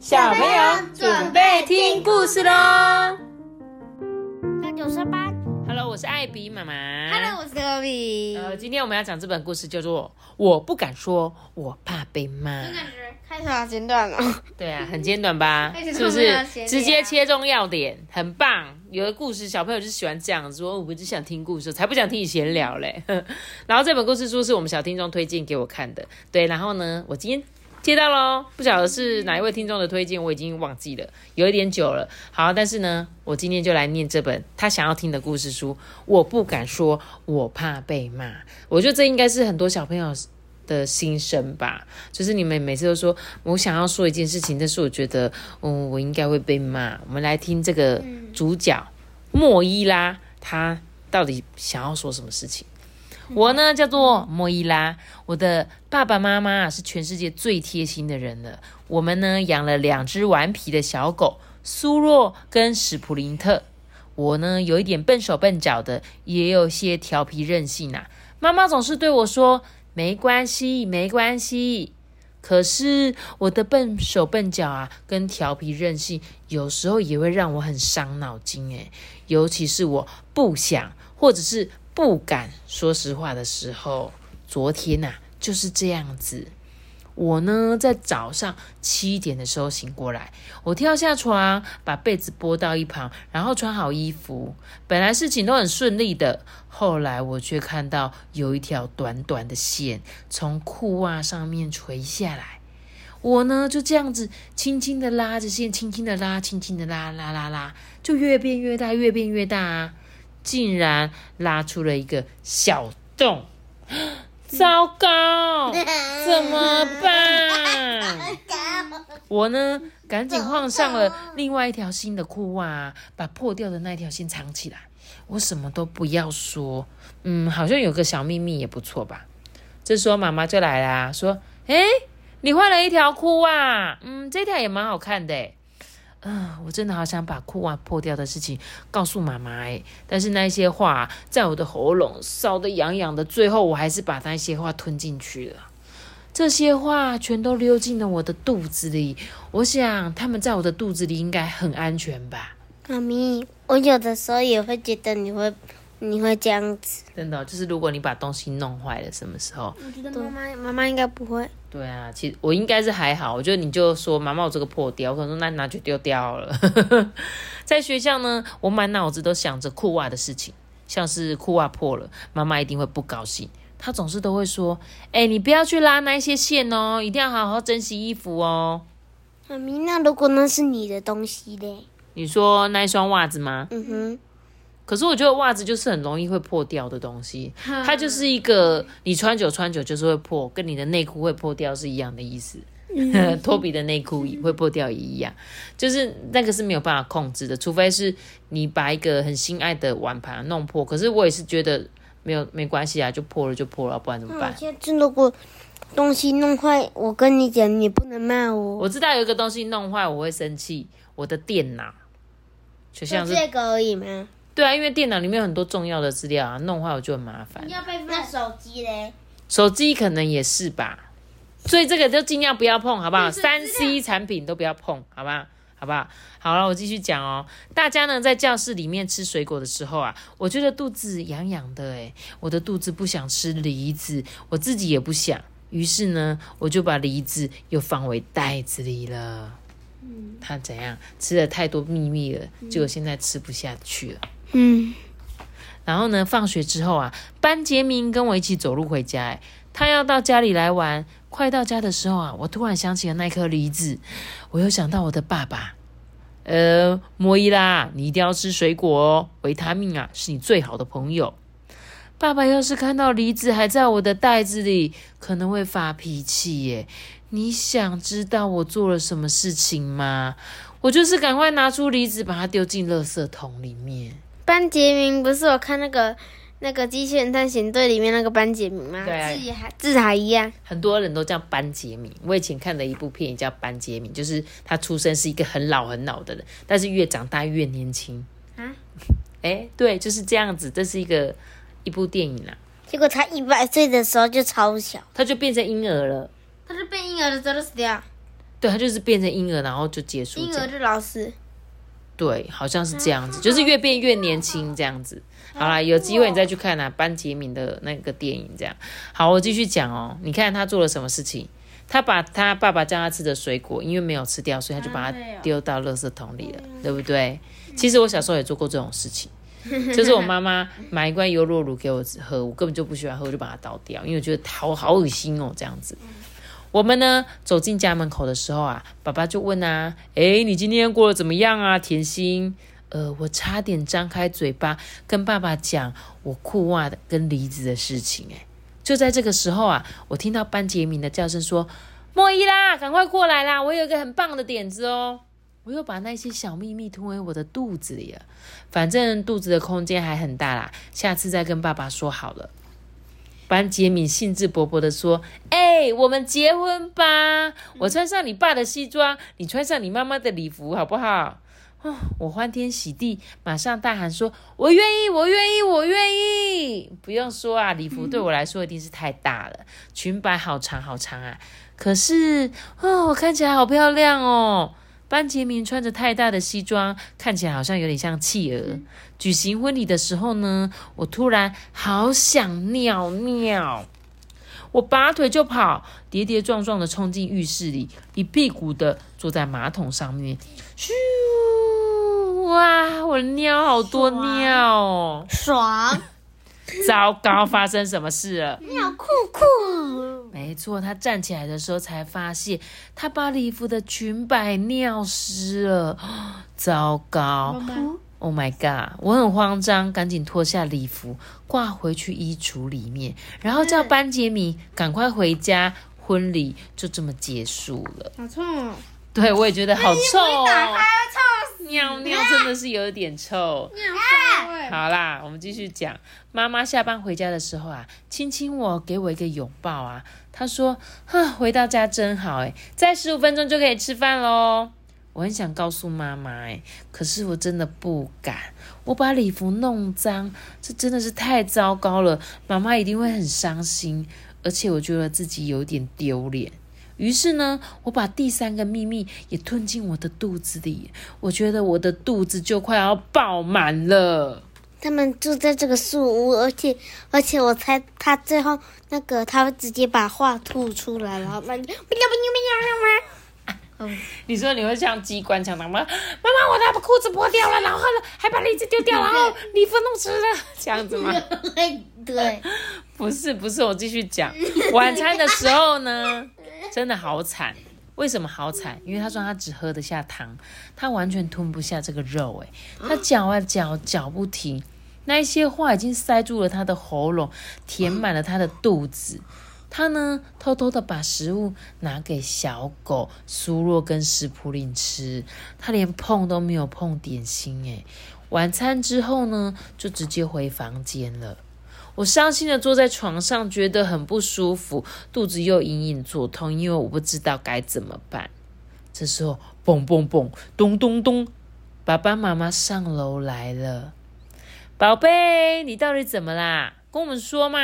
小朋友准备听故事喽那九十八！Hello，我是艾比妈妈。，Hello，我是科比。呃，今天我们要讲这本故事叫做《我不敢说，我怕被骂》。感觉开头好简短哦。对啊，很简短吧？是不是直接切中要点，很棒。有的故事小朋友就喜欢这样子说，我只想听故事，才不想听你闲聊嘞。然后这本故事书是我们小听众推荐给我看的，对。然后呢，我今天接到喽，不晓得是哪一位听众的推荐，我已经忘记了，有一点久了。好，但是呢，我今天就来念这本他想要听的故事书。我不敢说，我怕被骂。我觉得这应该是很多小朋友的心声吧，就是你们每次都说我想要说一件事情，但是我觉得，嗯，我应该会被骂。我们来听这个主角莫伊拉，他到底想要说什么事情？我呢叫做莫伊拉，我的爸爸妈妈是全世界最贴心的人了。我们呢养了两只顽皮的小狗，苏若跟史普林特。我呢有一点笨手笨脚的，也有些调皮任性啊。妈妈总是对我说：“没关系，没关系。”可是我的笨手笨脚啊，跟调皮任性，有时候也会让我很伤脑筋诶。尤其是我不想或者是不敢说实话的时候。昨天呐、就是这样子。我呢，在早上七点的时候醒过来，我跳下床，把被子拨到一旁，然后穿好衣服。本来事情都很顺利的，后来我却看到有一条短短的线从裤袜上面垂下来。我呢就这样子轻轻的拉着线，轻轻的拉，轻轻的拉，拉拉拉，就越变越大，越变越大啊！竟然拉出了一个小洞。糟糕，怎么办？我呢，赶紧换上了另外一条新的裤袜，把破掉的那条先藏起来。我什么都不要说，嗯，好像有个小秘密也不错吧。这时候妈妈就来啦，说：“诶，你换了一条裤袜，嗯，这条也蛮好看的诶。”嗯、我真的好想把裤袜破掉的事情告诉妈妈哎，但是那些话在我的喉咙烧得痒痒的，最后我还是把那些话吞进去了。这些话全都溜进了我的肚子里，我想他们在我的肚子里应该很安全吧。妈咪，我有的时候也会觉得你会，你会这样子。真的哦、就是如果你把东西弄坏了，什么时候？我觉得妈妈妈妈应该不会。对啊，其实我应该是还好，我觉得你就说妈妈我这个破掉，我可能说那你拿去丢掉好了。在学校呢，我满脑子都想着裤袜的事情，像是裤袜破了，妈妈一定会不高兴。她总是都会说：“哎、你不要去拉那些线哦，一定要好好珍惜衣服哦。妈咪，那如果那是你的东西嘞？”你说那一双袜子吗？嗯哼，可是我觉得袜子就是很容易会破掉的东西，它就是一个你穿久穿久就是会破，跟你的内裤会破掉是一样的意思。托比的内裤会破掉也一样，就是那个是没有办法控制的，除非是你把一个很心爱的碗盘弄破。可是我也是觉得没有没关系啊，就破了就破了，不然怎么办？下次如果东西弄坏，我跟你讲，你不能骂我。我知道有一个东西弄坏我会生气，我的电脑，就像是这个而已吗？对啊，因为电脑里面有很多重要的资料啊，弄坏我就很麻烦。要被那手机嘞？手机可能也是吧，所以这个就尽量不要碰，好不好？三 C 产品都不要碰，好吧？好不好？好了，我继续讲哦。大家呢在教室里面吃水果的时候啊，我觉得肚子痒痒的，诶，我的肚子不想吃梨子，我自己也不想，于是呢，我就把梨子又放回袋子里了。嗯，他怎样吃了太多秘密了，结果现在吃不下去了。嗯，然后呢，放学之后啊，班杰明跟我一起走路回家。哎，他要到家里来玩。快到家的时候啊，我突然想起了那颗梨子，我又想到我的爸爸。呃，莫伊拉，你一定要吃水果哦，维他命啊是你最好的朋友。爸爸要是看到梨子还在我的袋子里，可能会发脾气耶。你想知道我做了什么事情吗？我就是赶快拿出梨子，把它丢进垃圾桶里面。班杰明不是我看那个那个机器人探险队里面那个班杰明吗？对啊字也还字还一样。很多人都叫班杰明。我以前看的一部片也叫班杰明，就是他出生是一个很老很老的人，但是越长大越年轻。啊？哎，对，就是这样子。这是一个一部电影啦，结果他一百岁的时候就超小，他就变成婴儿了。他是变婴儿的时候就死掉。对，他就是变成婴儿，然后就结束。婴儿就老死。对，好像是这样子，就是越变越年轻这样子。好啦，有机会你再去看啊，班杰明的那个电影这样。好，我继续讲哦。你看他做了什么事情？他把他爸爸叫他吃的水果，因为没有吃掉，所以他就把它丢到垃圾桶里了，对不对？其实我小时候也做过这种事情，就是我妈妈买一罐优酪乳给我喝，我根本就不喜欢喝，我就把它倒掉，因为我觉得好好恶心哦，这样子。我们呢走进家门口的时候啊，爸爸就问啊，诶，你今天过得怎么样啊，甜心？呃，我差点张开嘴巴跟爸爸讲我裤袜的跟梨子的事情，诶，就在这个时候啊，我听到班杰明的叫声说：“莫伊拉，赶快过来啦！我有一个很棒的点子哦！”我又把那些小秘密吞回我的肚子里了，反正肚子的空间还很大啦，下次再跟爸爸说好了。班杰明兴致勃勃地说：“哎、我们结婚吧！我穿上你爸的西装，你穿上你妈妈的礼服，好不好？”哦，我欢天喜地，马上大喊说：“我愿意，我愿意，我愿意！”不用说啊，礼服对我来说一定是太大了，裙摆好长好长啊。可是哦，我看起来好漂亮哦。班杰明穿着太大的西装，看起来好像有点像企鹅。举行婚礼的时候呢，我突然好想尿尿，我拔腿就跑，跌跌撞撞的冲进浴室里，一屁股的坐在马桶上面，咻！哇，我的尿好多尿哦！爽，糟糕，发生什么事了？尿裤裤。没错，他站起来的时候才发现，他把礼服的裙摆尿湿了。糟糕！Oh my god！我很慌张，赶紧脱下礼服挂回去衣橱里面，然后叫班杰明赶快回家。婚礼就这么结束了。好臭哦！对，我也觉得好臭哦，臭尿尿真的是有点臭。尿骚味。好啦，我们继续讲。妈妈下班回家的时候啊，亲亲我，给我一个拥抱啊。她说：“哼，回到家真好诶，再十五分钟就可以吃饭喽。”我很想告诉妈妈诶，可是我真的不敢。我把礼服弄脏，这真的是太糟糕了，妈妈一定会很伤心，而且我觉得自己有点丢脸。于是呢，我把第三个秘密也吞进我的肚子里，我觉得我的肚子就快要爆满了。他们住在这个树屋，而且而且我猜他最后那个他会直接把话吐出来，然后把你你说你会像机关枪那样吗？妈妈，我的裤子破掉了，然后呢还把梨子丢掉，然后礼服弄湿了，这样子吗？对，不是，不是，我继续讲。晚餐的时候呢，真的好惨。为什么好惨？因为他说他只喝得下糖，他完全吞不下这个肉。诶，他嚼啊嚼，嚼不停。那一些话已经塞住了他的喉咙，填满了他的肚子。他呢，偷偷的把食物拿给小狗苏洛跟史普林吃，他连碰都没有碰点心。诶，晚餐之后呢，就直接回房间了。我伤心的坐在床上，觉得很不舒服，肚子又隐隐作痛，因为我不知道该怎么办。这时候，嘣嘣嘣，咚咚咚，爸爸妈妈上楼来了。宝贝，你到底怎么啦？跟我们说嘛。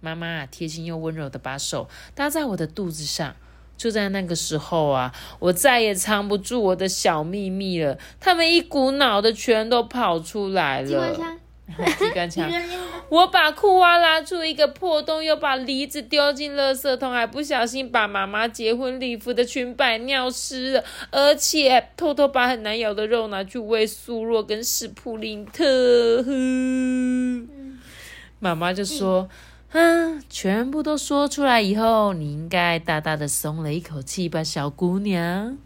妈妈贴心又温柔的把手搭在我的肚子上。就在那个时候啊，我再也藏不住我的小秘密了，他们一股脑的全都跑出来了。机关枪。我把裤袜拉出一个破洞，又把梨子丢进垃圾桶，还不小心把妈妈结婚礼服的裙摆尿湿了，而且偷偷把很难咬的肉拿去喂苏若跟史普林特。妈妈就说：“嗯，全部都说出来以后，你应该大大的松了一口气吧，小姑娘。”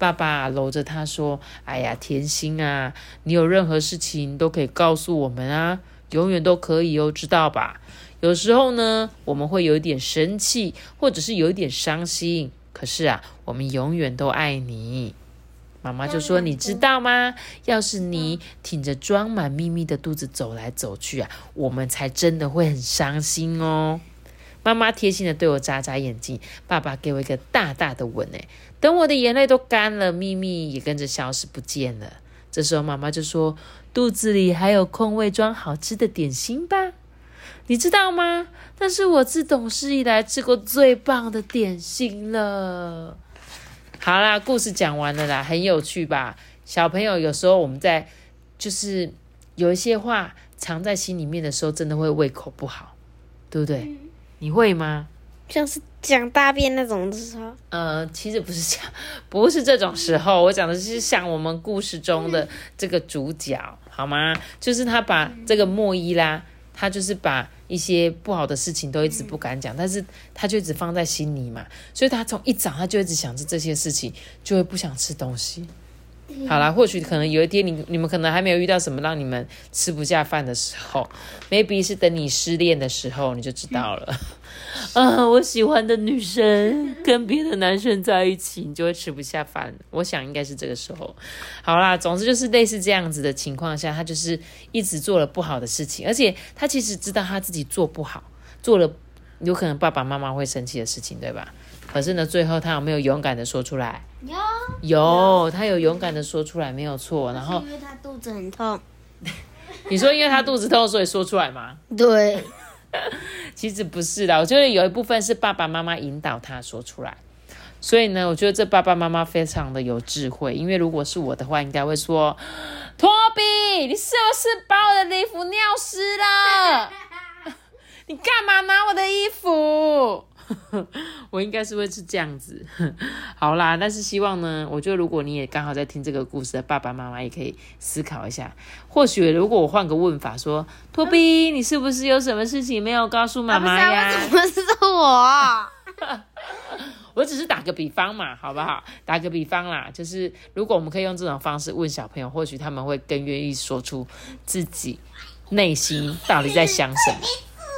爸爸搂着她说：“哎呀，甜心啊，你有任何事情都可以告诉我们啊，永远都可以哦，知道吧？有时候呢，我们会有点生气，或者是有点伤心，可是啊，我们永远都爱你。”妈妈就说：“你知道吗？要是你挺着装满秘密的肚子走来走去啊，我们才真的会很伤心哦。”妈妈贴心的对我眨眨眼睛，爸爸给我一个大大的吻。哎，等我的眼泪都干了，秘密也跟着消失不见了。这时候妈妈就说：“肚子里还有空位装好吃的点心吧？你知道吗？那是我自懂事以来吃过最棒的点心了。”好啦，故事讲完了啦，很有趣吧？小朋友有时候我们在就是有一些话藏在心里面的时候，真的会胃口不好，对不对？你会吗？像是讲大便那种的时候，呃，其实不是讲，不是这种时候，我讲的是像我们故事中的这个主角，好吗？就是他把这个莫伊拉，他就是把一些不好的事情都一直不敢讲，但是他就一直放在心里嘛，所以他从一早他就一直想着这些事情，就会不想吃东西。好啦，或许可能有一天你你们可能还没有遇到什么让你们吃不下饭的时候，maybe 是等你失恋的时候你就知道了。啊，我喜欢的女生跟别的男生在一起，你就会吃不下饭。我想应该是这个时候。好啦，总之就是类似这样子的情况下，他就是一直做了不好的事情，而且他其实知道他自己做不好，做了有可能爸爸妈妈会生气的事情，对吧？可是呢，最后他有没有勇敢的说出来？有，有，他有勇敢的说出来，没有错。然后因为他肚子很痛，你说因为他肚子痛，所以说出来吗？对，其实不是的，我觉得有一部分是爸爸妈妈引导他说出来。所以呢，我觉得这爸爸妈妈非常的有智慧，因为如果是我的话，应该会说：“托比，你是不是把我的衣服尿湿了？你干嘛拿我的衣服？” 我应该是会是这样子。好啦，但是希望呢，我觉得如果你也刚好在听这个故事的爸爸妈妈，也可以思考一下。或许如果我换个问法说：“托比，你是不是有什么事情没有告诉妈妈呀？”怎么是我？我只是打个比方嘛，好不好？打个比方啦，就是如果我们可以用这种方式问小朋友，或许他们会更愿意说出自己内心到底在想什么。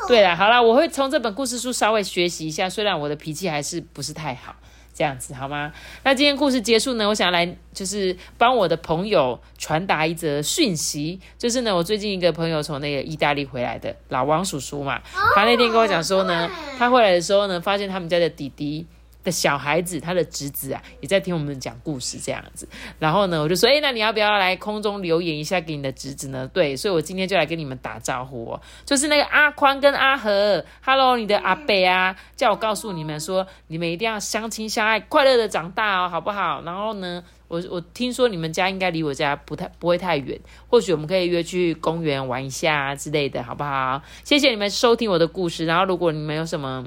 对了，好啦，我会从这本故事书稍微学习一下，虽然我的脾气还是不是太好，这样子好吗？那今天故事结束呢，我想来就是帮我的朋友传达一则讯息，就是呢，我最近一个朋友从那个意大利回来的老王叔叔嘛，他那天跟我讲说呢，他回来的时候呢，发现他们家的弟弟。的小孩子，他的侄子啊，也在听我们讲故事这样子。然后呢，我就说，哎，那你要不要来空中留言一下给你的侄子呢？对，所以我今天就来跟你们打招呼哦，就是那个阿宽跟阿和，Hello，你的阿北啊，叫我告诉你们说，你们一定要相亲相爱，快乐的长大哦，好不好？然后呢，我我听说你们家应该离我家不太不会太远，或许我们可以约去公园玩一下之类的，好不好？谢谢你们收听我的故事。然后如果你们有什么。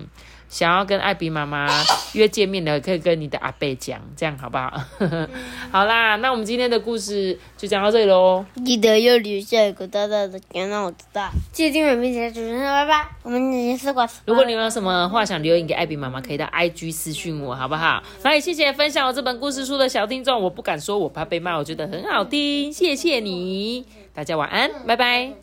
想要跟艾比妈妈 约见面的，可以跟你的阿贝讲，这样好不好？好啦，那我们今天的故事就讲到这里喽。记得要留下一个大大的点，让我知道。记得订阅并且主持人，拜拜。我们已经试过。如果你们有什么话想留言给艾比妈妈，可以到 IG 私讯我，好不好？那也谢谢分享我这本故事书的小听众，我不敢说，我怕被骂，我觉得很好听，谢谢你，大家晚安，拜拜。